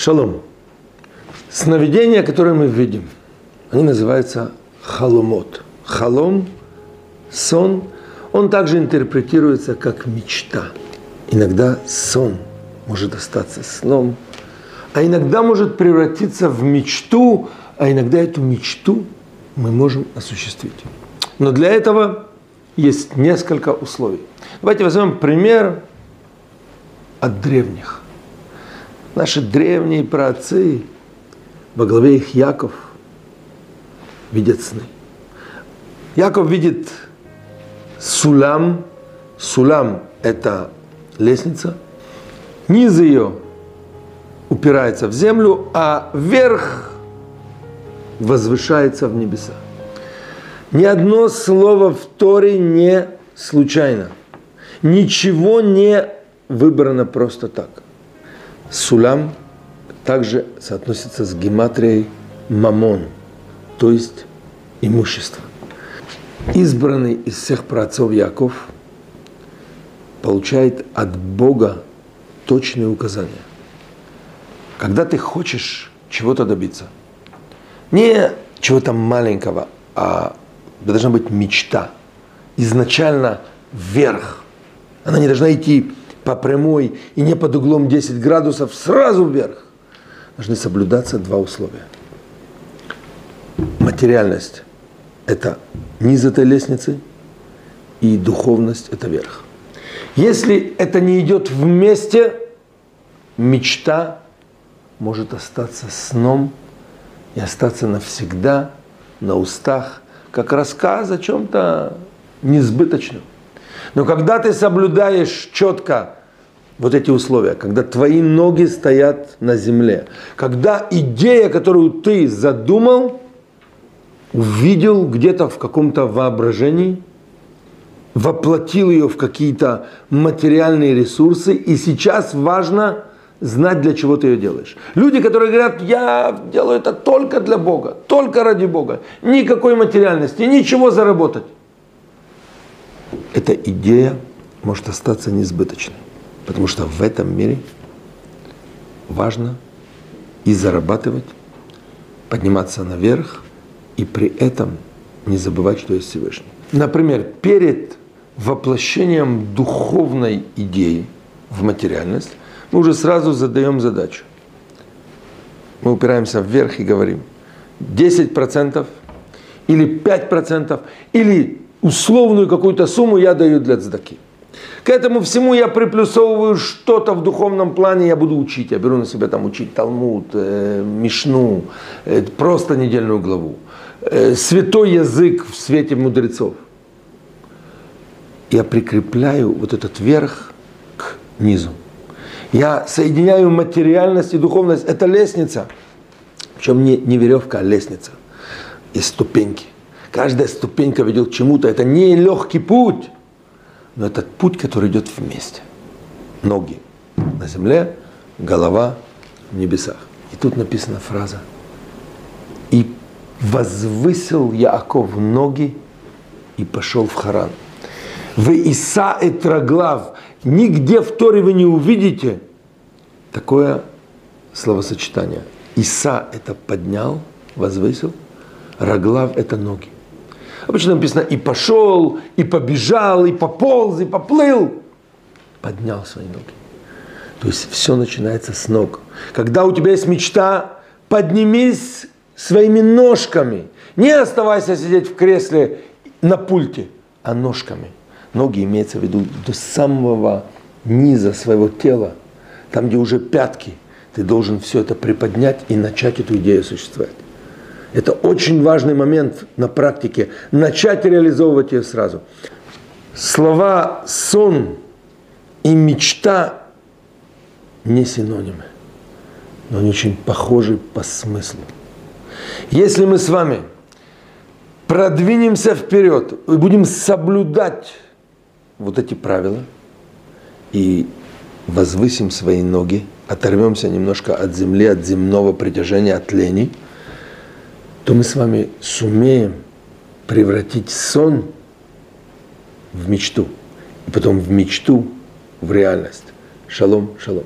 Шалом. Сновидения, которые мы видим, они называются халомот. Халом, сон, он также интерпретируется как мечта. Иногда сон может остаться сном, а иногда может превратиться в мечту, а иногда эту мечту мы можем осуществить. Но для этого есть несколько условий. Давайте возьмем пример от древних. Наши древние праотцы, во главе их Яков, видят сны. Яков видит сулам. Сулам – это лестница. Низ ее упирается в землю, а верх возвышается в небеса. Ни одно слово в Торе не случайно. Ничего не выбрано просто так. Сулам также соотносится с гематрией мамон, то есть имущество. Избранный из всех праотцов Яков получает от Бога точные указания. Когда ты хочешь чего-то добиться, не чего-то маленького, а должна быть мечта. Изначально вверх. Она не должна идти по прямой и не под углом 10 градусов, сразу вверх. Должны соблюдаться два условия. Материальность – это низ этой лестницы, и духовность – это верх. Если это не идет вместе, мечта может остаться сном и остаться навсегда на устах, как рассказ о чем-то несбыточном. Но когда ты соблюдаешь четко вот эти условия, когда твои ноги стоят на земле, когда идея, которую ты задумал, увидел где-то в каком-то воображении, воплотил ее в какие-то материальные ресурсы, и сейчас важно знать, для чего ты ее делаешь. Люди, которые говорят, я делаю это только для Бога, только ради Бога, никакой материальности, ничего заработать эта идея может остаться несбыточной. Потому что в этом мире важно и зарабатывать, подниматься наверх, и при этом не забывать, что есть Всевышний. Например, перед воплощением духовной идеи в материальность мы уже сразу задаем задачу. Мы упираемся вверх и говорим 10% или 5% или условную какую-то сумму я даю для цдаки. К этому всему я приплюсовываю что-то в духовном плане, я буду учить. Я беру на себя там учить Талмуд, э, Мишну, э, просто недельную главу. Э, святой язык в свете мудрецов. Я прикрепляю вот этот верх к низу. Я соединяю материальность и духовность. Это лестница. Причем не, не веревка, а лестница. Есть ступеньки. Каждая ступенька ведет к чему-то. Это не легкий путь, но это путь, который идет вместе. Ноги на земле, голова в небесах. И тут написана фраза. И возвысил Яаков ноги и пошел в Харан. Вы Иса и Траглав. Нигде в Торе вы не увидите такое словосочетание. Иса это поднял, возвысил, Раглав это ноги. Обычно написано и пошел, и побежал, и пополз, и поплыл. Поднял свои ноги. То есть все начинается с ног. Когда у тебя есть мечта, поднимись своими ножками. Не оставайся сидеть в кресле на пульте, а ножками. Ноги имеется в виду до самого низа своего тела, там, где уже пятки. Ты должен все это приподнять и начать эту идею существовать. Это очень важный момент на практике. Начать реализовывать ее сразу. Слова сон и мечта не синонимы, но они очень похожи по смыслу. Если мы с вами продвинемся вперед и будем соблюдать вот эти правила и возвысим свои ноги, оторвемся немножко от земли, от земного притяжения, от лени – то мы с вами сумеем превратить сон в мечту, и потом в мечту в реальность. Шалом, шалом.